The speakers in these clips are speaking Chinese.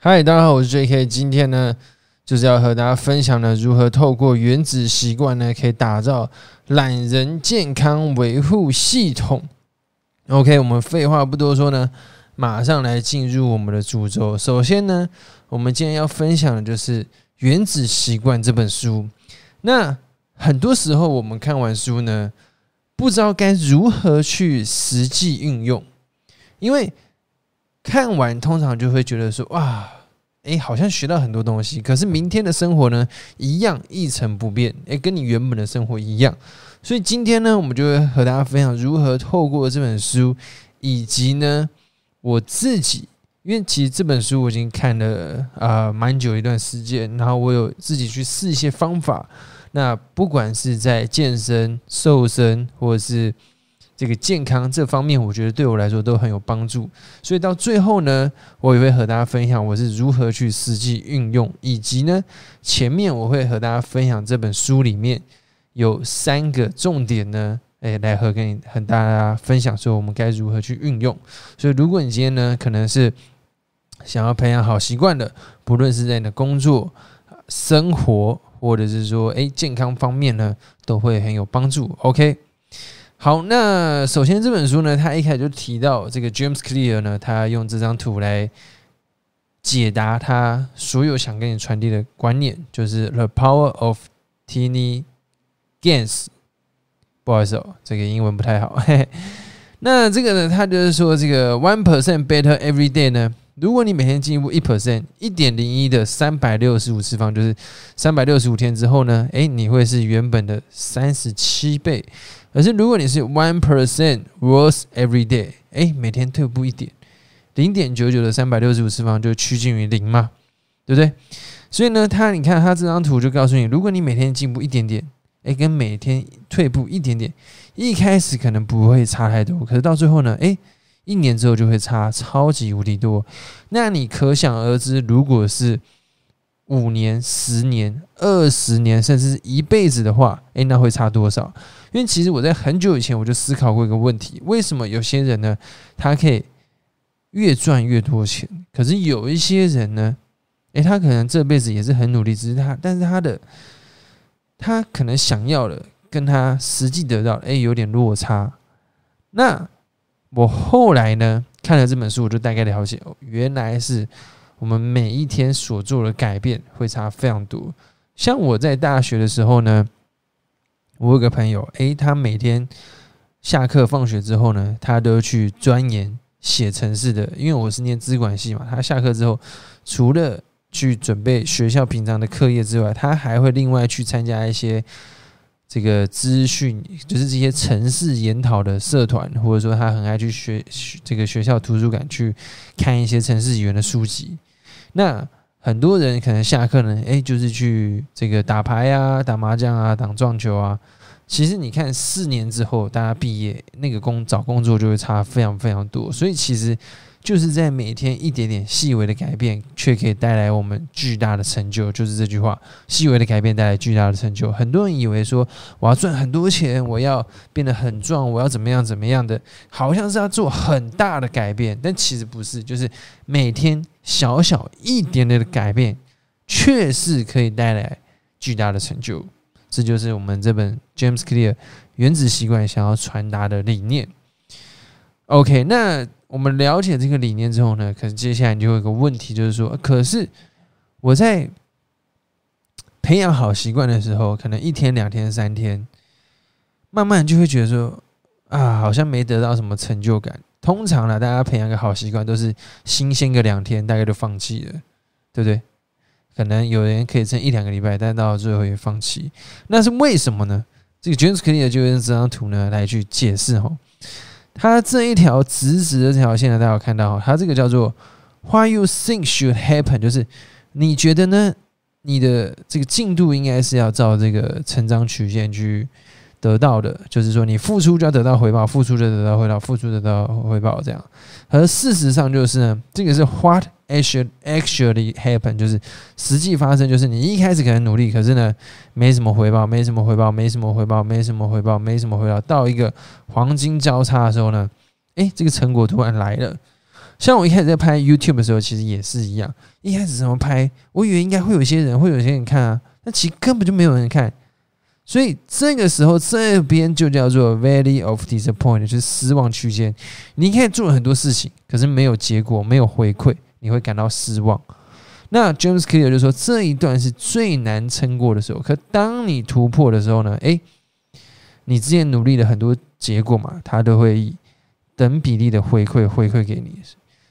嗨，大家好，我是 J.K。今天呢，就是要和大家分享呢，如何透过原子习惯呢，可以打造懒人健康维护系统。OK，我们废话不多说呢，马上来进入我们的主轴。首先呢，我们今天要分享的就是《原子习惯》这本书。那很多时候，我们看完书呢，不知道该如何去实际运用，因为。看完通常就会觉得说哇，哎，好像学到很多东西。可是明天的生活呢，一样一成不变，哎，跟你原本的生活一样。所以今天呢，我们就会和大家分享如何透过这本书，以及呢我自己，因为其实这本书我已经看了啊蛮久一段时间，然后我有自己去试一些方法。那不管是在健身、瘦身，或者是这个健康这方面，我觉得对我来说都很有帮助。所以到最后呢，我也会和大家分享我是如何去实际运用，以及呢，前面我会和大家分享这本书里面有三个重点呢，诶，来和跟你和大家分享说我们该如何去运用。所以如果你今天呢，可能是想要培养好习惯的，不论是在你的工作、生活，或者是说诶健康方面呢，都会很有帮助。OK。好，那首先这本书呢，他一开始就提到这个 James Clear 呢，他用这张图来解答他所有想跟你传递的观念，就是 The Power of Tiny Gains。不好意思哦，这个英文不太好。嘿 那这个呢，他就是说这个 One Percent Better Every Day 呢，如果你每天进步一 percent，一点零一的三百六十五次方，就是三百六十五天之后呢，诶，你会是原本的三十七倍。可是，如果你是 one percent worse every day，哎，每天退步一点，零点九九的三百六十五次方就趋近于零嘛，对不对？所以呢，他你看他这张图就告诉你，如果你每天进步一点点，哎，跟每天退步一点点，一开始可能不会差太多，可是到最后呢，哎，一年之后就会差超级无敌多。那你可想而知，如果是五年、十年、二十年，甚至是一辈子的话，诶，那会差多少？因为其实我在很久以前我就思考过一个问题：为什么有些人呢，他可以越赚越多钱，可是有一些人呢，诶，他可能这辈子也是很努力，只是他，但是他的他可能想要的跟他实际得到，诶，有点落差。那我后来呢，看了这本书，我就大概了解，哦，原来是。我们每一天所做的改变会差非常多。像我在大学的时候呢，我有个朋友，诶，他每天下课放学之后呢，他都去钻研写程式的。因为我是念资管系嘛，他下课之后除了去准备学校平常的课业之外，他还会另外去参加一些。这个资讯就是这些城市研讨的社团，或者说他很爱去学这个学校图书馆去看一些城市语言的书籍。那很多人可能下课呢，哎，就是去这个打牌啊、打麻将啊、打撞球啊。其实你看，四年之后大家毕业，那个工找工作就会差非常非常多。所以其实。就是在每天一点点细微的改变，却可以带来我们巨大的成就。就是这句话，细微的改变带来巨大的成就。很多人以为说，我要赚很多钱，我要变得很壮，我要怎么样怎么样的，好像是要做很大的改变，但其实不是。就是每天小小一点点的改变，确实可以带来巨大的成就。这就是我们这本 James Clear 原子习惯想要传达的理念。OK，那。我们了解这个理念之后呢，可是接下来你就有一个问题，就是说，可是我在培养好习惯的时候，可能一天、两天、三天，慢慢就会觉得说，啊，好像没得到什么成就感。通常呢，大家培养个好习惯都是新鲜个两天，大概就放弃了，对不对？可能有人可以撑一两个礼拜，但到最后也放弃。那是为什么呢？这个 James Clear 就用这张图呢来去解释哈。它这一条直直的这条线呢，大家有看到，它这个叫做 “Why you think should happen”，就是你觉得呢？你的这个进度应该是要照这个成长曲线去得到的，就是说你付出就要得到回报，付出就得到回报，付出得到回报这样。而事实上就是呢，这个是 “What”。actually actually happen 就是实际发生，就是你一开始可能努力，可是呢，没什么回报，没什么回报，没什么回报，没什么回报，没什么回报。到一个黄金交叉的时候呢，诶，这个成果突然来了。像我一开始在拍 YouTube 的时候，其实也是一样。一开始怎么拍，我以为应该会有些人，会有些人看啊，那其实根本就没有人看。所以这个时候，这边就叫做 Valley of Disappointment，就是失望区间。你可以做了很多事情，可是没有结果，没有回馈，你会感到失望。那 James Clear 就说，这一段是最难撑过的时候。可当你突破的时候呢？诶，你之前努力的很多结果嘛，他都会以等比例的回馈回馈给你。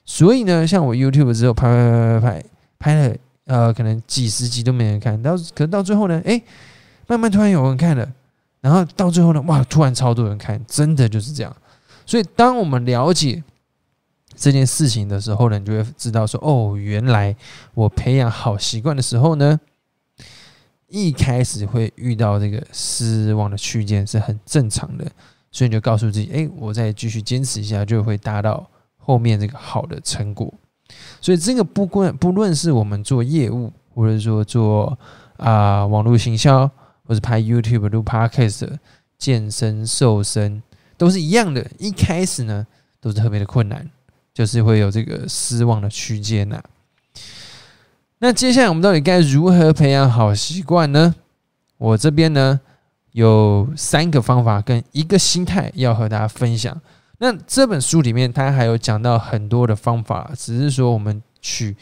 所以呢，像我 YouTube 之后拍拍拍拍拍拍了，呃，可能几十集都没人看到，可是到最后呢，诶。慢慢突然有人看了，然后到最后呢，哇，突然超多人看，真的就是这样。所以当我们了解这件事情的时候呢，你就会知道说，哦，原来我培养好习惯的时候呢，一开始会遇到这个失望的区间是很正常的。所以你就告诉自己，哎，我再继续坚持一下，就会达到后面这个好的成果。所以这个不管不论是我们做业务，或者说做啊网络行销。或是拍 YouTube、录 Podcast、健身、瘦身，都是一样的。一开始呢，都是特别的困难，就是会有这个失望的区间呐。那接下来我们到底该如何培养好习惯呢？我这边呢有三个方法跟一个心态要和大家分享。那这本书里面它还有讲到很多的方法，只是说我们去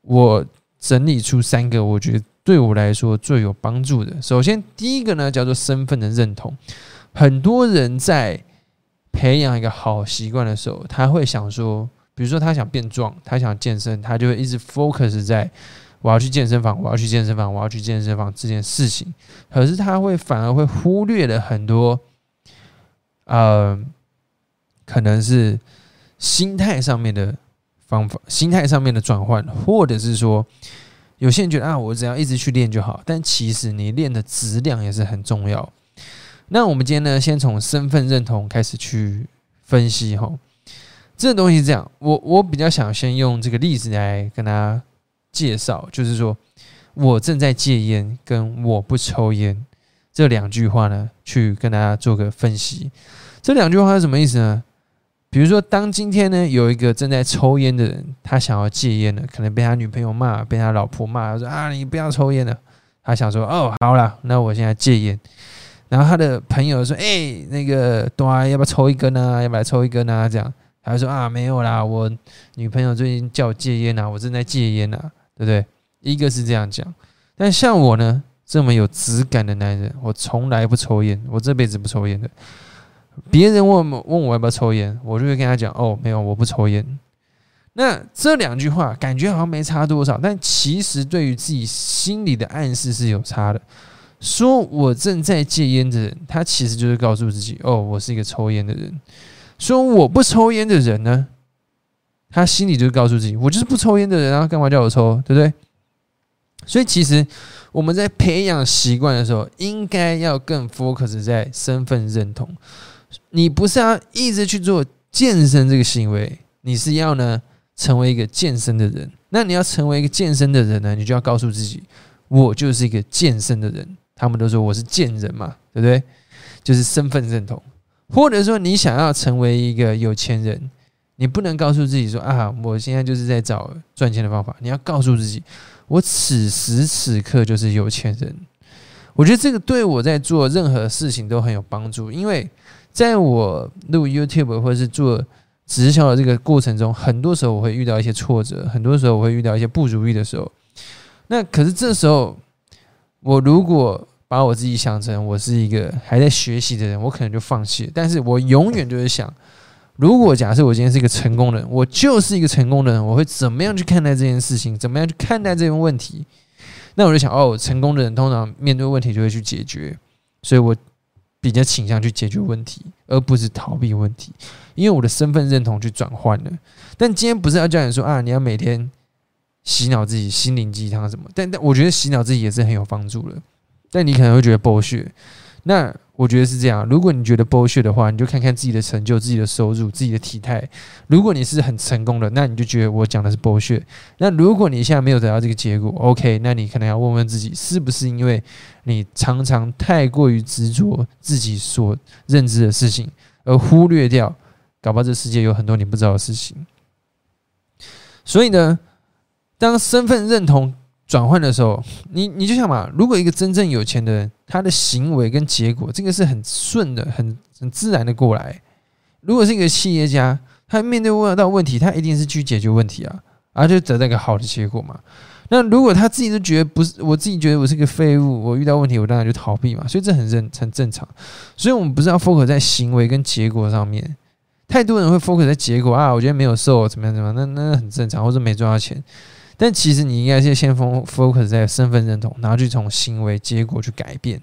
我整理出三个，我觉得。对我来说最有帮助的，首先第一个呢叫做身份的认同。很多人在培养一个好习惯的时候，他会想说，比如说他想变壮，他想健身，他就会一直 focus 在我要去健身房，我要去健身房，我要去健身房这件事情。可是他会反而会忽略了很多，呃，可能是心态上面的方法，心态上面的转换，或者是说。有些人觉得啊，我只要一直去练就好，但其实你练的质量也是很重要。那我们今天呢，先从身份认同开始去分析哈。这个东西这样，我我比较想先用这个例子来跟大家介绍，就是说我正在戒烟，跟我不抽烟这两句话呢，去跟大家做个分析。这两句话是什么意思呢？比如说，当今天呢有一个正在抽烟的人，他想要戒烟了，可能被他女朋友骂，被他老婆骂，说啊你不要抽烟了。他想说哦好了，那我现在戒烟。然后他的朋友说，哎那个多要不要抽一根呢？要不要抽一根呢？这样他就说啊没有啦，我女朋友最近叫我戒烟啊，我正在戒烟啊，对不对？一个是这样讲，但像我呢这么有质感的男人，我从来不抽烟，我这辈子不抽烟的。别人问问我要不要抽烟，我就会跟他讲：“哦，没有，我不抽烟。”那这两句话感觉好像没差多少，但其实对于自己心里的暗示是有差的。说我正在戒烟的人，他其实就是告诉自己：“哦，我是一个抽烟的人。”说我不抽烟的人呢，他心里就是告诉自己：“我就是不抽烟的人啊，干嘛叫我抽？对不对？”所以其实我们在培养习惯的时候，应该要更 focus 在身份认同。你不是要一直去做健身这个行为，你是要呢成为一个健身的人。那你要成为一个健身的人呢，你就要告诉自己，我就是一个健身的人。他们都说我是健人嘛，对不对？就是身份认同。或者说你想要成为一个有钱人，你不能告诉自己说啊，我现在就是在找赚钱的方法。你要告诉自己，我此时此刻就是有钱人。我觉得这个对我在做任何事情都很有帮助，因为。在我录 YouTube 或者是做直销的这个过程中，很多时候我会遇到一些挫折，很多时候我会遇到一些不如意的时候。那可是这时候，我如果把我自己想成我是一个还在学习的人，我可能就放弃。但是我永远就是想，如果假设我今天是一个成功的人，我就是一个成功的人，我会怎么样去看待这件事情？怎么样去看待这个问题？那我就想，哦，成功的人通常面对问题就会去解决，所以我。比较倾向去解决问题，而不是逃避问题，因为我的身份认同去转换了。但今天不是要叫你说啊，你要每天洗脑自己心灵鸡汤什么？但但我觉得洗脑自己也是很有帮助的。但你可能会觉得剥削，那。我觉得是这样。如果你觉得剥削的话，你就看看自己的成就、自己的收入、自己的体态。如果你是很成功的，那你就觉得我讲的是剥削。那如果你现在没有得到这个结果，OK，那你可能要问问自己，是不是因为你常常太过于执着自己所认知的事情，而忽略掉，搞不好这世界有很多你不知道的事情。所以呢，当身份认同转换的时候，你你就想嘛，如果一个真正有钱的人，他的行为跟结果，这个是很顺的，很很自然的过来。如果是一个企业家，他面对问到问题，他一定是去解决问题啊，而就得到一个好的结果嘛。那如果他自己都觉得不是，我自己觉得我是个废物，我遇到问题我当然就逃避嘛。所以这很正很正常。所以我们不是要 focus 在行为跟结果上面。太多人会 focus 在结果啊，我觉得没有瘦怎么样怎么样，那那很正常，或者没赚到钱。但其实你应该是先 focus 在身份认同，然后去从行为结果去改变，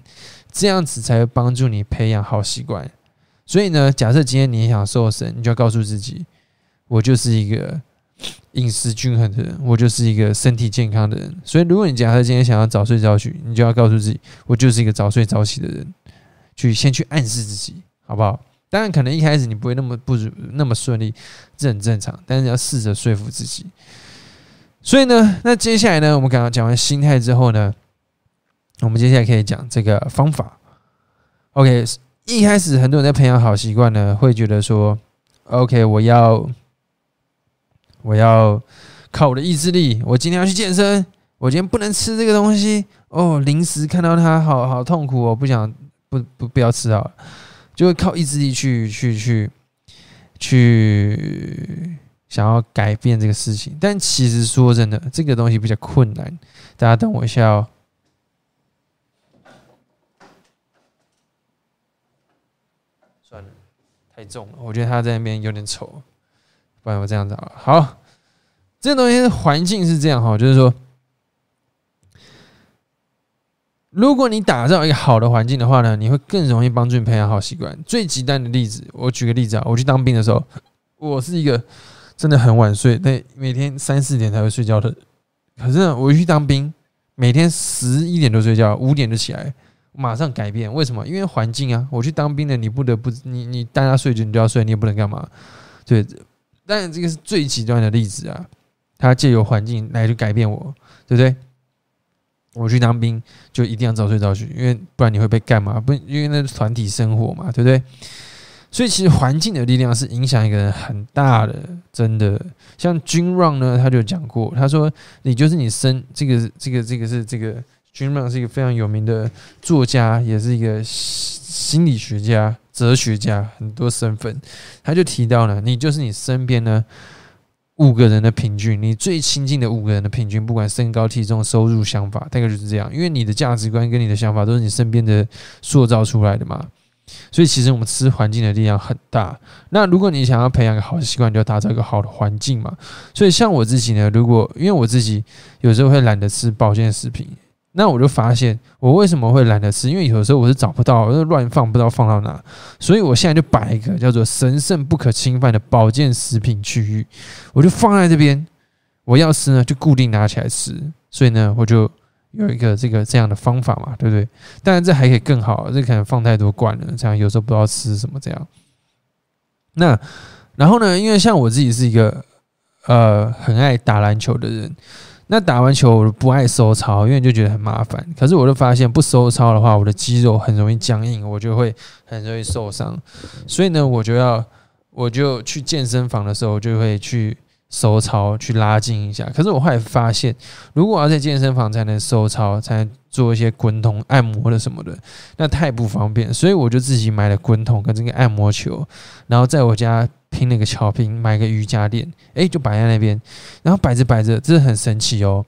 这样子才会帮助你培养好习惯。所以呢，假设今天你想瘦身，你就要告诉自己，我就是一个饮食均衡的人，我就是一个身体健康的人。所以，如果你假设今天想要早睡早起，你就要告诉自己，我就是一个早睡早起的人，去先去暗示自己，好不好？当然，可能一开始你不会那么不那么顺利，这很正常。但是要试着说服自己。所以呢，那接下来呢，我们刚刚讲完心态之后呢，我们接下来可以讲这个方法。OK，一开始很多人在培养好习惯呢，会觉得说，OK，我要我要靠我的意志力，我今天要去健身，我今天不能吃这个东西哦，零食看到它好好痛苦，我不想不不不要吃啊。就会靠意志力去去去去想要改变这个事情，但其实说真的，这个东西比较困难。大家等我一下哦。算了，太重了，我觉得他在那边有点丑，不然我这样子好了。好，这个东西环境是这样哈，就是说。如果你打造一个好的环境的话呢，你会更容易帮助你培养好习惯。最极端的例子，我举个例子啊，我去当兵的时候，我是一个真的很晚睡，那每天三四点才会睡觉的。可是，我去当兵，每天十一点多睡觉，五点就起来，马上改变。为什么？因为环境啊。我去当兵的，你不得不你你大家睡觉你就要睡，你也不能干嘛。对，当然这个是最极端的例子啊，他借由环境来去改变我，对不对？我去当兵就一定要早睡早起，因为不然你会被干嘛？不，因为那是团体生活嘛，对不对？所以其实环境的力量是影响一个人很大的，真的。像君让呢，他就讲过，他说你就是你生这个这个这个是这个君让是一个非常有名的作家，也是一个心理学家、哲学家，很多身份。他就提到了，你就是你身边呢。五个人的平均，你最亲近的五个人的平均，不管身高、体重、收入、想法，大概就是这样。因为你的价值观跟你的想法都是你身边的塑造出来的嘛，所以其实我们吃环境的力量很大。那如果你想要培养一个好的习惯，就要打造一个好的环境嘛。所以像我自己呢，如果因为我自己有时候会懒得吃保健食品。那我就发现，我为什么会懒得吃？因为有时候我是找不到，我就乱放，不知道放到哪。所以我现在就摆一个叫做“神圣不可侵犯”的保健食品区域，我就放在这边。我要吃呢，就固定拿起来吃。所以呢，我就有一个这个这样的方法嘛，对不对？当然，这还可以更好，这可能放太多罐了，这样有时候不知道吃什么这样。那然后呢，因为像我自己是一个呃很爱打篮球的人。那打完球我不爱收操，因为就觉得很麻烦。可是我就发现不收操的话，我的肌肉很容易僵硬，我就会很容易受伤。所以呢，我就要我就去健身房的时候就会去收操，去拉筋一下。可是我后来发现，如果要在健身房才能收操，才能做一些滚筒、按摩的什么的，那太不方便。所以我就自己买了滚筒跟这个按摩球，然后在我家。拼了个巧拼，买个瑜伽垫，哎，就摆在那边，然后摆着摆着，真的很神奇哦。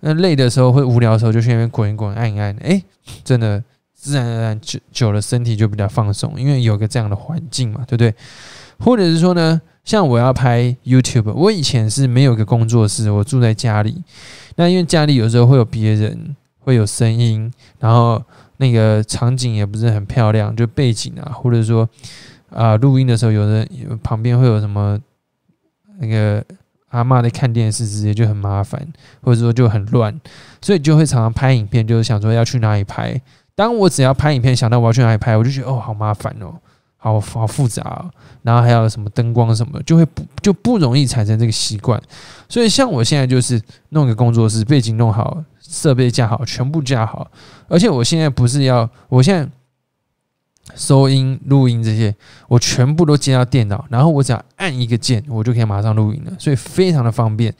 那累的时候或无聊的时候，就去那边滚一滚，按一按，哎，真的自然而然久久了，身体就比较放松，因为有个这样的环境嘛，对不对？或者是说呢，像我要拍 YouTube，我以前是没有个工作室，我住在家里，那因为家里有时候会有别人，会有声音，然后那个场景也不是很漂亮，就背景啊，或者说。啊，录音的时候，有人旁边会有什么那个阿妈在看电视，直接就很麻烦，或者说就很乱，所以就会常常拍影片，就是想说要去哪里拍。当我只要拍影片，想到我要去哪里拍，我就觉得哦，好麻烦哦，好好复杂，然后还有什么灯光什么，就会不就不容易产生这个习惯。所以像我现在就是弄个工作室，背景弄好，设备架好，全部架好，而且我现在不是要，我现在。收音、录音这些，我全部都接到电脑，然后我只要按一个键，我就可以马上录音了，所以非常的方便。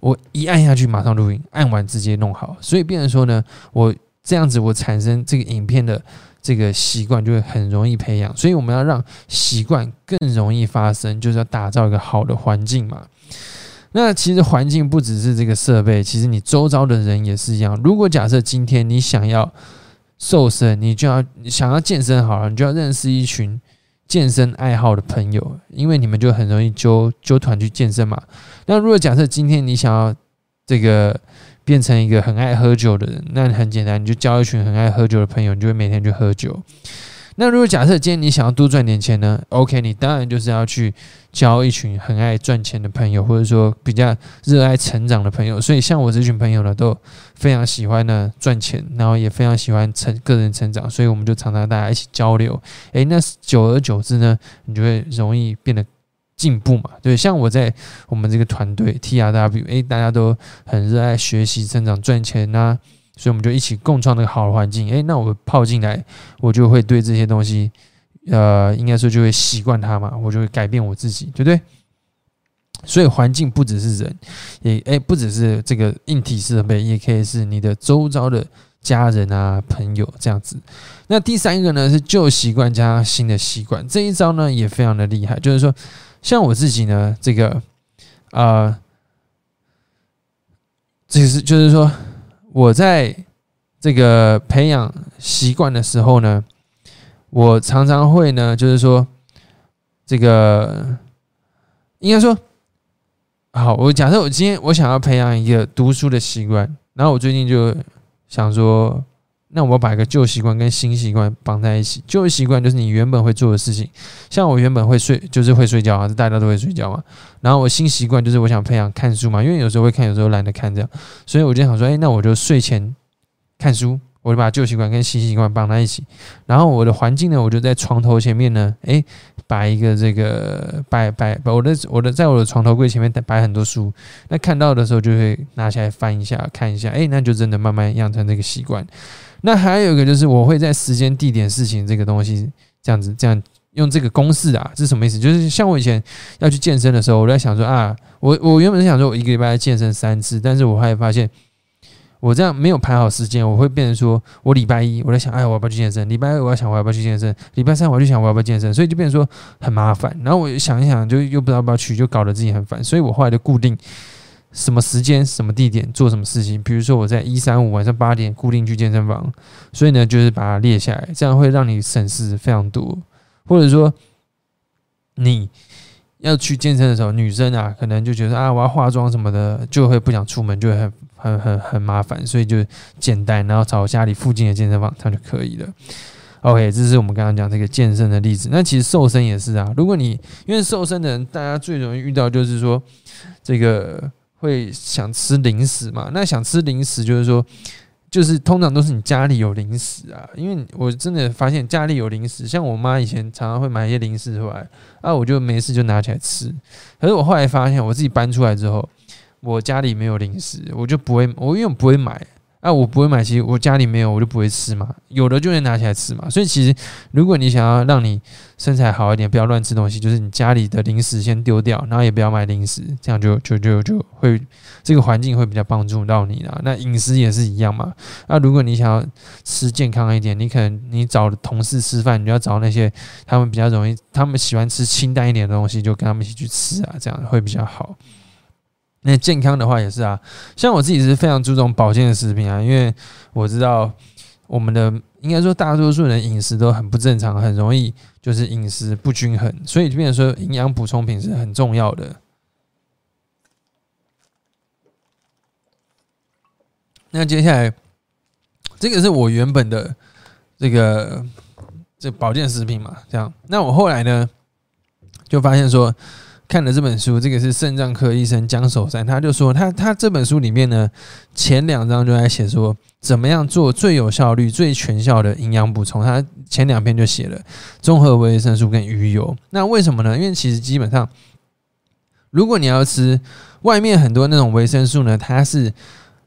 我一按下去，马上录音，按完直接弄好。所以变成说呢，我这样子，我产生这个影片的这个习惯就会很容易培养。所以我们要让习惯更容易发生，就是要打造一个好的环境嘛。那其实环境不只是这个设备，其实你周遭的人也是一样。如果假设今天你想要瘦身，你就要想要健身好了，你就要认识一群健身爱好的朋友，因为你们就很容易揪揪团去健身嘛。那如果假设今天你想要这个变成一个很爱喝酒的人，那很简单，你就交一群很爱喝酒的朋友，你就会每天去喝酒。那如果假设今天你想要多赚点钱呢？OK，你当然就是要去交一群很爱赚钱的朋友，或者说比较热爱成长的朋友。所以像我这群朋友呢，都非常喜欢呢赚钱，然后也非常喜欢成个人成长，所以我们就常常大家一起交流。诶，那久而久之呢，你就会容易变得进步嘛。对，像我在我们这个团队 TRW，诶，大家都很热爱学习、成长、赚钱呐。所以我们就一起共创那个好的环境，诶，那我泡进来，我就会对这些东西，呃，应该说就会习惯它嘛，我就会改变我自己，对不对？所以环境不只是人，也诶，不只是这个硬体设备，也可以是你的周遭的家人啊、朋友这样子。那第三个呢是旧习惯加新的习惯，这一招呢也非常的厉害，就是说，像我自己呢，这个啊，这是就是说。我在这个培养习惯的时候呢，我常常会呢，就是说，这个应该说，好，我假设我今天我想要培养一个读书的习惯，然后我最近就想说。那我把一个旧习惯跟新习惯绑在一起。旧习惯就是你原本会做的事情，像我原本会睡，就是会睡觉啊，大家都会睡觉嘛。然后我新习惯就是我想培养看书嘛，因为有时候会看，有时候懒得看这样，所以我就想说，哎，那我就睡前看书，我就把旧习惯跟新习惯绑在一起。然后我的环境呢，我就在床头前面呢，哎，摆一个这个摆摆摆我的我的在我的床头柜前面摆很多书，那看到的时候就会拿起来翻一下看一下，哎，那就真的慢慢养成这个习惯。那还有一个就是，我会在时间、地点、事情这个东西这样子，这样用这个公式啊，是什么意思？就是像我以前要去健身的时候，我在想说啊，我我原本是想说我一个礼拜健身三次，但是我后来发现我这样没有排好时间，我会变成说我礼拜一我在想，哎，我要不要去健身？礼拜二我要想我要不要去健身？礼拜三我就想我要不要健身？所以就变成说很麻烦。然后我想一想，就又不知道要不要去，就搞得自己很烦。所以我后来就固定。什么时间、什么地点做什么事情？比如说我在一三五晚上八点固定去健身房，所以呢，就是把它列下来，这样会让你省事非常多。或者说你要去健身的时候，女生啊，可能就觉得啊，我要化妆什么的，就会不想出门，就会很很很很麻烦，所以就简单，然后找家里附近的健身房，这样就可以了。OK，这是我们刚刚讲这个健身的例子。那其实瘦身也是啊，如果你因为瘦身的人，大家最容易遇到就是说这个。会想吃零食嘛？那想吃零食，就是说，就是通常都是你家里有零食啊。因为我真的发现家里有零食，像我妈以前常常会买一些零食出来，啊，我就没事就拿起来吃。可是我后来发现，我自己搬出来之后，我家里没有零食，我就不会，我因为我不会买。啊，我不会买，其实我家里没有，我就不会吃嘛。有的就能拿起来吃嘛。所以其实，如果你想要让你身材好一点，不要乱吃东西，就是你家里的零食先丢掉，然后也不要买零食，这样就就就就会这个环境会比较帮助到你啦。那饮食也是一样嘛。那如果你想要吃健康一点，你可能你找同事吃饭，你就要找那些他们比较容易，他们喜欢吃清淡一点的东西，就跟他们一起去吃啊，这样会比较好。那健康的话也是啊，像我自己是非常注重保健食品啊，因为我知道我们的应该说大多数人饮食都很不正常，很容易就是饮食不均衡，所以就变成说营养补充品是很重要的。那接下来这个是我原本的这个这保健食品嘛，这样，那我后来呢就发现说。看了这本书，这个是肾脏科医生江守山，他就说他他这本书里面呢，前两章就在写说怎么样做最有效率、最全效的营养补充。他前两篇就写了综合维生素跟鱼油。那为什么呢？因为其实基本上，如果你要吃外面很多那种维生素呢，它是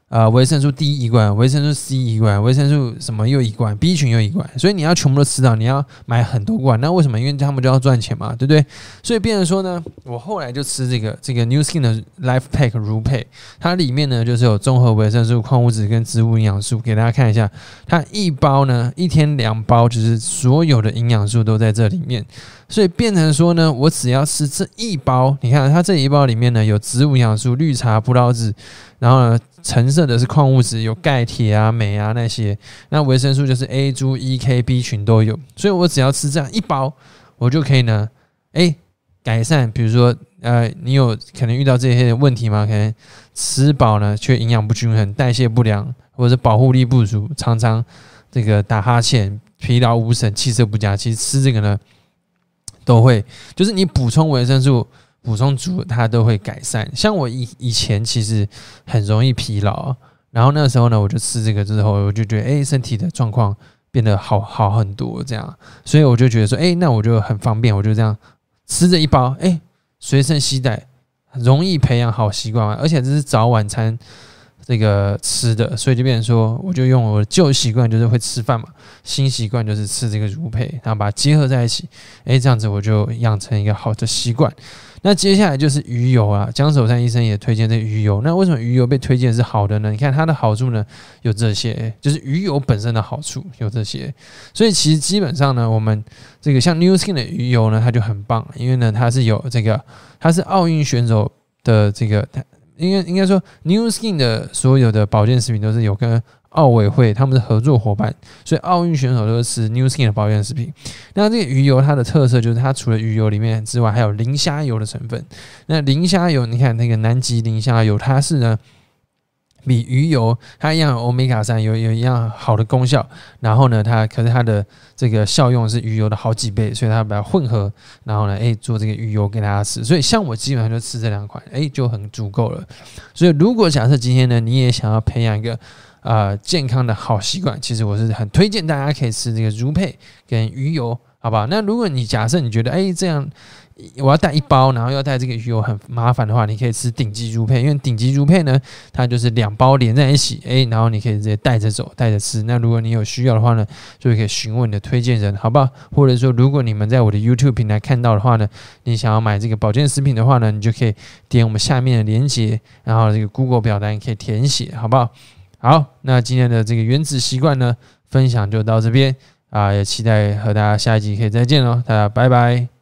呃，维生素 D 一罐，维生素 C 一罐，维生素什么又一罐，B 群又一罐，所以你要全部都吃到，你要买很多罐。那为什么？因为他们就要赚钱嘛，对不对？所以变成说呢，我后来就吃这个这个 New Skin 的 Life Pack 如配，它里面呢就是有综合维生素、矿物质跟植物营养素，给大家看一下。它一包呢，一天两包，就是所有的营养素都在这里面。所以变成说呢，我只要吃这一包，你看它这一包里面呢有植物营养素、绿茶、葡萄籽，然后呢。橙色的是矿物质，有钙、铁啊、镁啊那些。那维生素就是 A、猪、E、K、B 群都有，所以我只要吃这样一包，我就可以呢，哎，改善。比如说，呃，你有可能遇到这些问题吗？可能吃饱呢却营养不均衡、代谢不良，或者保护力不足，常常这个打哈欠、疲劳无神、气色不佳。其实吃这个呢，都会，就是你补充维生素。补充足，它都会改善。像我以以前其实很容易疲劳，然后那时候呢，我就吃这个之后，我就觉得哎，身体的状况变得好好很多。这样，所以我就觉得说，哎，那我就很方便，我就这样吃着一包，哎，随身携带，容易培养好习惯而且这是早晚餐。这个吃的，所以就变成说，我就用我的旧习惯，就是会吃饭嘛，新习惯就是吃这个乳配，然后把它结合在一起，诶，这样子我就养成一个好的习惯。那接下来就是鱼油啊，江守山医生也推荐这鱼油。那为什么鱼油被推荐是好的呢？你看它的好处呢，有这些，就是鱼油本身的好处有这些。所以其实基本上呢，我们这个像 New Skin 的鱼油呢，它就很棒，因为呢它是有这个，它是奥运选手的这个。应该应该说，New Skin 的所有的保健食品都是有跟奥委会他们的合作伙伴，所以奥运选手都是吃 New Skin 的保健食品。那这个鱼油它的特色就是它除了鱼油里面之外，还有磷虾油的成分。那磷虾油，你看那个南极磷虾油，它是呢。比鱼油它一样欧米伽三有有一样好的功效，然后呢，它可是它的这个效用是鱼油的好几倍，所以它把它混合，然后呢，诶，做这个鱼油给大家吃。所以像我基本上就吃这两款，诶，就很足够了。所以如果假设今天呢，你也想要培养一个啊健康的好习惯，其实我是很推荐大家可以吃这个如配跟鱼油，好吧？那如果你假设你觉得诶这样。我要带一包，然后要带这个鱼油很麻烦的话，你可以吃顶级猪配，因为顶级猪配呢，它就是两包连在一起，诶，然后你可以直接带着走，带着吃。那如果你有需要的话呢，就可以询问你的推荐人，好不好？或者说，如果你们在我的 YouTube 平台看到的话呢，你想要买这个保健食品的话呢，你就可以点我们下面的链接，然后这个 Google 表单可以填写，好不好？好，那今天的这个原子习惯呢，分享就到这边啊，也期待和大家下一集可以再见喽，大家拜拜。